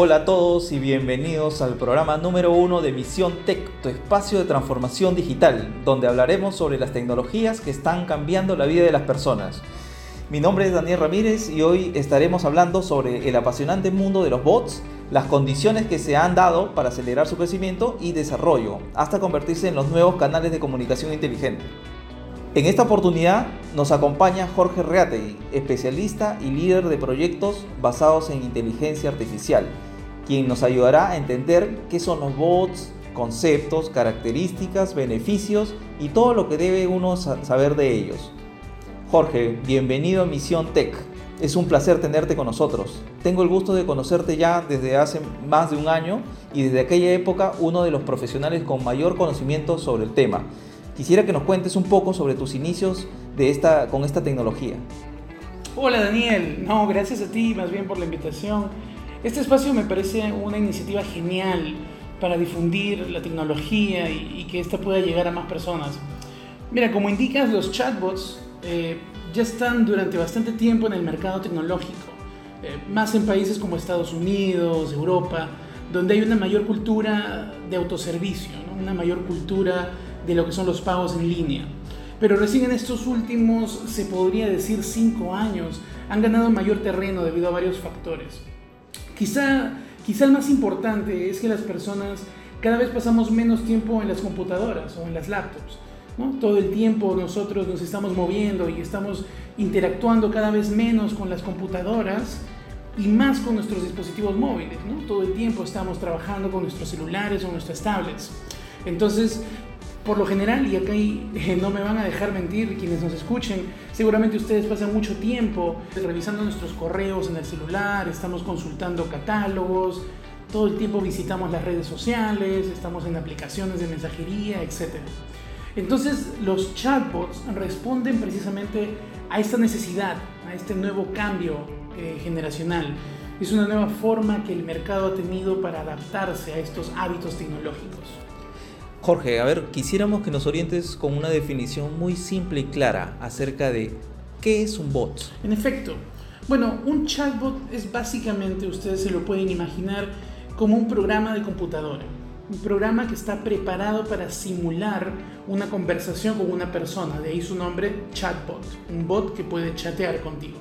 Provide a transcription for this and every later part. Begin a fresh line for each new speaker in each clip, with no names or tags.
Hola a todos y bienvenidos al programa número uno de Misión Tech, tu espacio de transformación digital, donde hablaremos sobre las tecnologías que están cambiando la vida de las personas. Mi nombre es Daniel Ramírez y hoy estaremos hablando sobre el apasionante mundo de los bots, las condiciones que se han dado para acelerar su crecimiento y desarrollo, hasta convertirse en los nuevos canales de comunicación inteligente. En esta oportunidad nos acompaña Jorge Reategui, especialista y líder de proyectos basados en inteligencia artificial, quien nos ayudará a entender qué son los bots, conceptos, características, beneficios y todo lo que debe uno saber de ellos. Jorge, bienvenido a Misión Tech. Es un placer tenerte con nosotros. Tengo el gusto de conocerte ya desde hace más de un año y desde aquella época uno de los profesionales con mayor conocimiento sobre el tema. Quisiera que nos cuentes un poco sobre tus inicios de esta, con esta tecnología.
Hola Daniel, no, gracias a ti más bien por la invitación. Este espacio me parece una iniciativa genial para difundir la tecnología y, que ésta pueda llegar a más personas. Mira, como indicas, los chatbots eh, ya están durante bastante tiempo en el mercado tecnológico, eh, más en países como Estados Unidos, Europa, donde hay una mayor cultura de autoservicio, una mayor cultura de lo que son los pagos en línea. Pero recién en estos últimos, se podría decir, cinco años, han ganado mayor terreno debido a varios factores. Quizá, quizá el más importante es que las personas cada vez pasamos menos tiempo en las computadoras o en las laptops. ¿no? Todo el tiempo nosotros nos estamos moviendo y estamos interactuando cada vez menos con las computadoras y más con nuestros dispositivos móviles. ¿no? Todo el tiempo estamos trabajando con nuestros celulares o nuestras tablets. Entonces, por lo general, y acá eh, no me van a dejar mentir quienes nos escuchen, seguramente ustedes pasan mucho tiempo revisando nuestros correos en el celular, estamos consultando catálogos, todo el tiempo visitamos las redes sociales, estamos en aplicaciones de mensajería, etc. Entonces los chatbots responden precisamente a esta necesidad, a este nuevo cambio eh, generacional. Es una nueva forma que el mercado ha tenido para adaptarse a estos hábitos tecnológicos.
Jorge, a ver, quisiéramos que nos orientes con una definición muy simple y clara acerca de qué es un bot.
En efecto, bueno, un chatbot es básicamente, ustedes se lo pueden imaginar, como un programa de computadora. Un programa que está preparado para simular una conversación con una persona, de ahí su nombre chatbot, un bot que puede chatear contigo.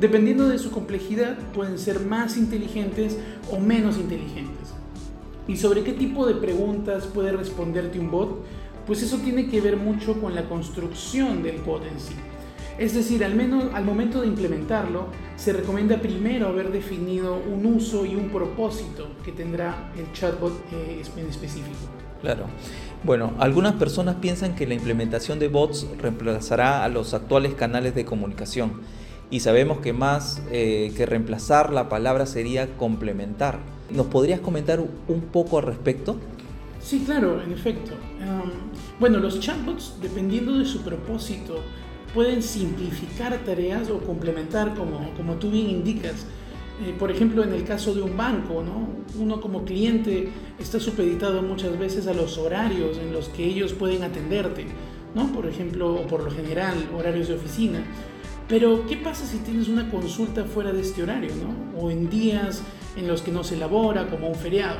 Dependiendo de su complejidad, pueden ser más inteligentes o menos inteligentes. ¿Y sobre qué tipo de preguntas puede responderte un bot? Pues eso tiene que ver mucho con la construcción del bot en sí. Es decir, al menos al momento de implementarlo, se recomienda primero haber definido un uso y un propósito que tendrá el chatbot eh, en específico.
Claro. Bueno, algunas personas piensan que la implementación de bots reemplazará a los actuales canales de comunicación y sabemos que más eh, que reemplazar la palabra sería complementar. ¿Nos podrías comentar un poco al respecto?
Sí, claro, en efecto. bueno, los chatbots, dependiendo de su propósito, pueden simplificar tareas o complementar, como, como tú bien indicas. Eh, por ejemplo, en el caso de un banco, ¿no? uno como cliente está supeditado muchas veces a los horarios en los que ellos pueden atenderte, ¿no? por ejemplo, o por lo general, horarios de oficina. Pero, ¿qué pasa si tienes una consulta fuera de este horario, ¿no? o en días en los que no se elabora, como un feriado.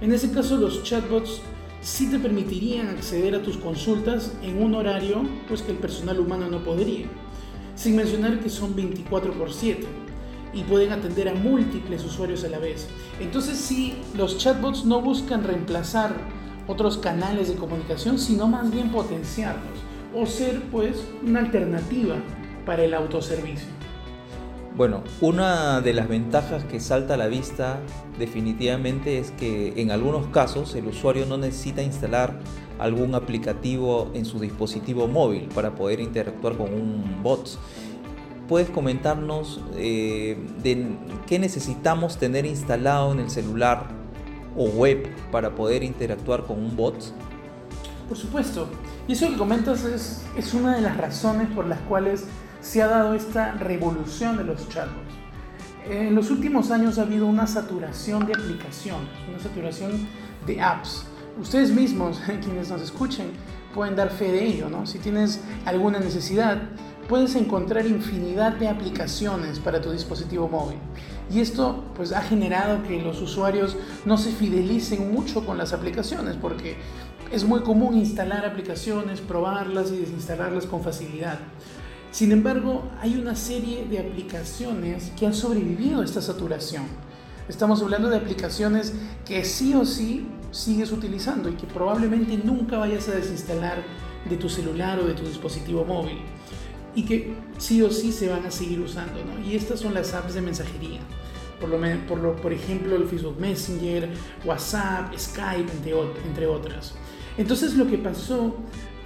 En ese caso, los chatbots sí te permitirían acceder a tus consultas en un horario pues, que el personal humano no podría, sin mencionar que son 24 por 7 y pueden atender a múltiples usuarios a la vez. Entonces sí, los chatbots no buscan reemplazar otros canales de comunicación, sino más bien potenciarlos o ser pues una alternativa para el autoservicio.
Bueno, una de las ventajas que salta a la vista definitivamente es que en algunos casos el usuario no necesita instalar algún aplicativo en su dispositivo móvil para poder interactuar con un bot. ¿Puedes comentarnos eh, de qué necesitamos tener instalado en el celular o web para poder interactuar con un bot?
Por supuesto. Y eso que comentas es, es una de las razones por las cuales se ha dado esta revolución de los chatbots. En los últimos años ha habido una saturación de aplicaciones, una saturación de apps. Ustedes mismos, quienes nos escuchen, pueden dar fe de ello, ¿no? Si tienes alguna necesidad, puedes encontrar infinidad de aplicaciones para tu dispositivo móvil. Y esto pues ha generado que los usuarios no se fidelicen mucho con las aplicaciones porque es muy común instalar aplicaciones, probarlas y desinstalarlas con facilidad. Sin embargo, hay una serie de aplicaciones que han sobrevivido a esta saturación. Estamos hablando de aplicaciones que sí o sí sigues utilizando y que probablemente nunca vayas a desinstalar de tu celular o de tu dispositivo móvil y que sí o sí se van a seguir usando. Y estas son las apps de mensajería. Por, lo, por, por ejemplo, el Facebook Messenger, WhatsApp, Skype, entre, entre otras. Entonces lo que pasó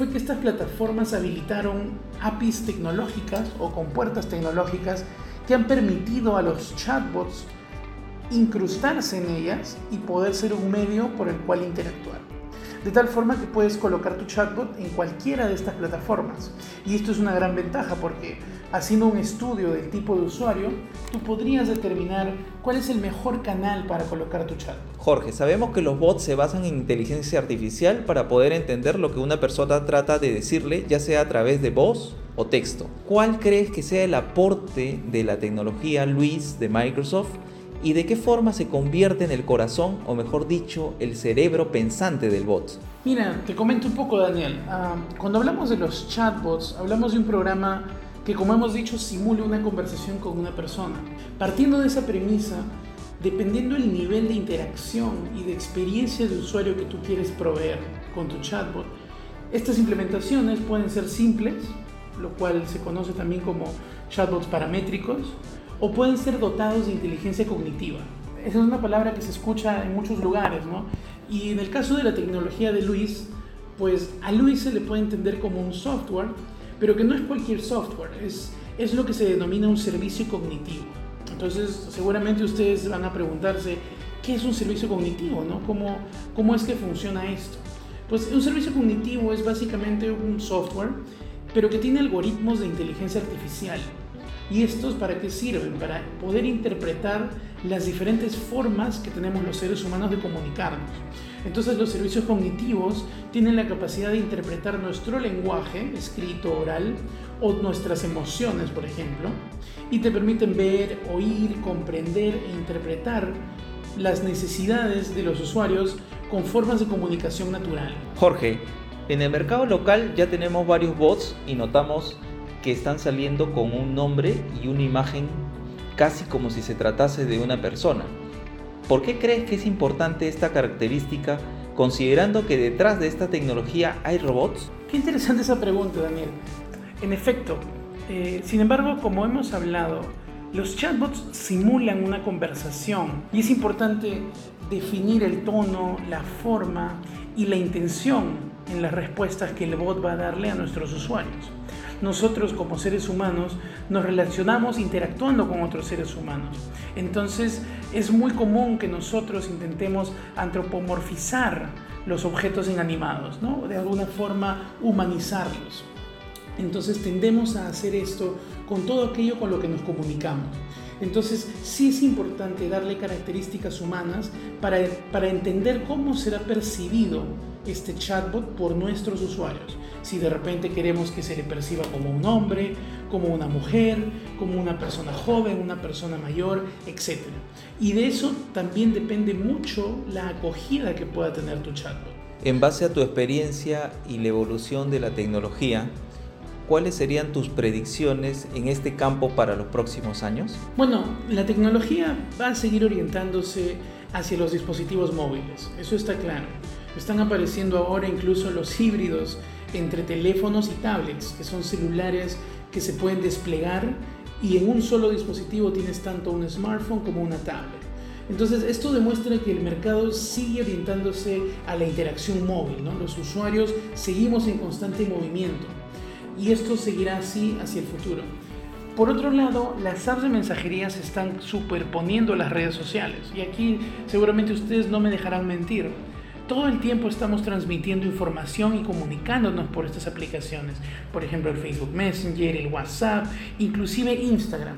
fue que estas plataformas habilitaron APIs tecnológicas o compuertas tecnológicas que han permitido a los chatbots incrustarse en ellas y poder ser un medio por el cual interactuar de tal forma que puedes colocar tu chatbot en cualquiera de estas plataformas. Y esto es una gran ventaja porque haciendo un estudio del tipo de usuario, tú podrías determinar cuál es el mejor canal para colocar tu chatbot.
Jorge, sabemos que los bots se basan en inteligencia artificial para poder entender lo que una persona trata de decirle, ya sea a través de voz o texto. ¿Cuál crees que sea el aporte de la tecnología Luis de Microsoft y de qué forma se convierte en el corazón, o mejor dicho, el cerebro pensante del bot.
Mira, te comento un poco, Daniel. Ah, cuando hablamos de los chatbots, hablamos de un programa que, como hemos dicho, simula una conversación con una persona. Partiendo de esa premisa, dependiendo del nivel de interacción y de experiencia de usuario que tú quieres proveer con tu chatbot, estas implementaciones pueden ser simples, lo cual se conoce también como chatbots paramétricos, o pueden ser dotados de inteligencia cognitiva. Esa es una palabra que se escucha en muchos lugares, ¿no? Y en el caso de la tecnología de Luis, pues a Luis se le puede entender como un software, pero que no es cualquier software, es, es lo que se denomina un servicio cognitivo. Entonces, seguramente ustedes van a preguntarse, ¿qué es un servicio cognitivo? ¿no? ¿Cómo, ¿Cómo es que funciona esto? Pues un servicio cognitivo es básicamente un software, pero que tiene algoritmos de inteligencia artificial ¿Y estos para qué sirven? Para poder interpretar las diferentes formas que tenemos los seres humanos de comunicarnos. Entonces los servicios cognitivos tienen la capacidad de interpretar nuestro lenguaje, escrito, oral, o nuestras emociones, por ejemplo, y te permiten ver, oír, comprender e interpretar las necesidades de los usuarios con formas de comunicación natural.
Jorge, en el mercado local ya tenemos varios bots y notamos que están saliendo con un nombre y una imagen casi como si se tratase de una persona. ¿Por qué crees que es importante esta característica considerando que detrás de esta tecnología hay robots?
Qué interesante esa pregunta, Daniel. En efecto, eh, sin embargo, como hemos hablado, los chatbots simulan una conversación y es importante definir el tono, la forma y la intención en las respuestas que el bot va a darle a nuestros usuarios nosotros como seres humanos nos relacionamos interactuando con otros seres humanos. Entonces es muy común que nosotros intentemos antropomorfizar los objetos inanimados, ¿no? de alguna forma humanizarlos. Entonces tendemos a hacer esto con todo aquello con lo que nos comunicamos. Entonces sí es importante darle características humanas para, para entender cómo será percibido este chatbot por nuestros usuarios. Si de repente queremos que se le perciba como un hombre, como una mujer, como una persona joven, una persona mayor, etc. Y de eso también depende mucho la acogida que pueda tener tu chatbot.
En base a tu experiencia y la evolución de la tecnología, ¿cuáles serían tus predicciones en este campo para los próximos años?
Bueno, la tecnología va a seguir orientándose hacia los dispositivos móviles, eso está claro. Están apareciendo ahora incluso los híbridos entre teléfonos y tablets, que son celulares que se pueden desplegar y en un solo dispositivo tienes tanto un smartphone como una tablet. Entonces esto demuestra que el mercado sigue orientándose a la interacción móvil, ¿no? los usuarios seguimos en constante movimiento y esto seguirá así hacia el futuro. Por otro lado, las apps de mensajería se están superponiendo a las redes sociales y aquí seguramente ustedes no me dejarán mentir todo el tiempo estamos transmitiendo información y comunicándonos por estas aplicaciones. Por ejemplo, el Facebook Messenger, el WhatsApp, inclusive Instagram.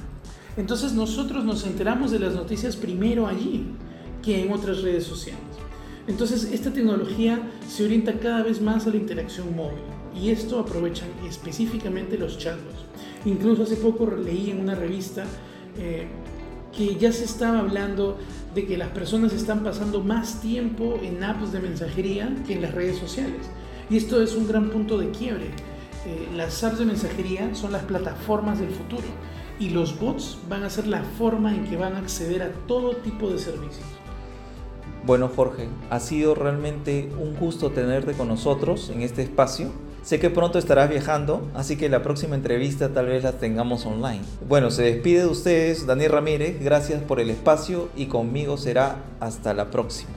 Entonces nosotros nos enteramos de las noticias primero allí que en otras redes sociales. Entonces esta tecnología se orienta cada vez más a la interacción móvil y esto aprovechan específicamente los chatbots. Incluso hace poco leí en una revista eh, que ya se estaba hablando de que las personas están pasando más tiempo en apps de mensajería que en las redes sociales. Y esto es un gran punto de quiebre. Eh, las apps de mensajería son las plataformas del futuro y los bots van a ser la forma en que van a acceder a todo tipo de servicios.
Bueno Jorge, ha sido realmente un gusto tenerte con nosotros en este espacio. Sé que pronto estarás viajando, así que la próxima entrevista tal vez la tengamos online. Bueno, se despide de ustedes Daniel Ramírez, gracias por el espacio y conmigo será hasta la próxima.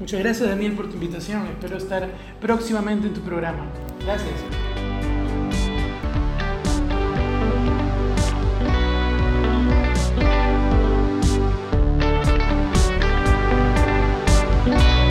Muchas gracias Daniel por tu invitación, espero estar próximamente en tu programa. Gracias.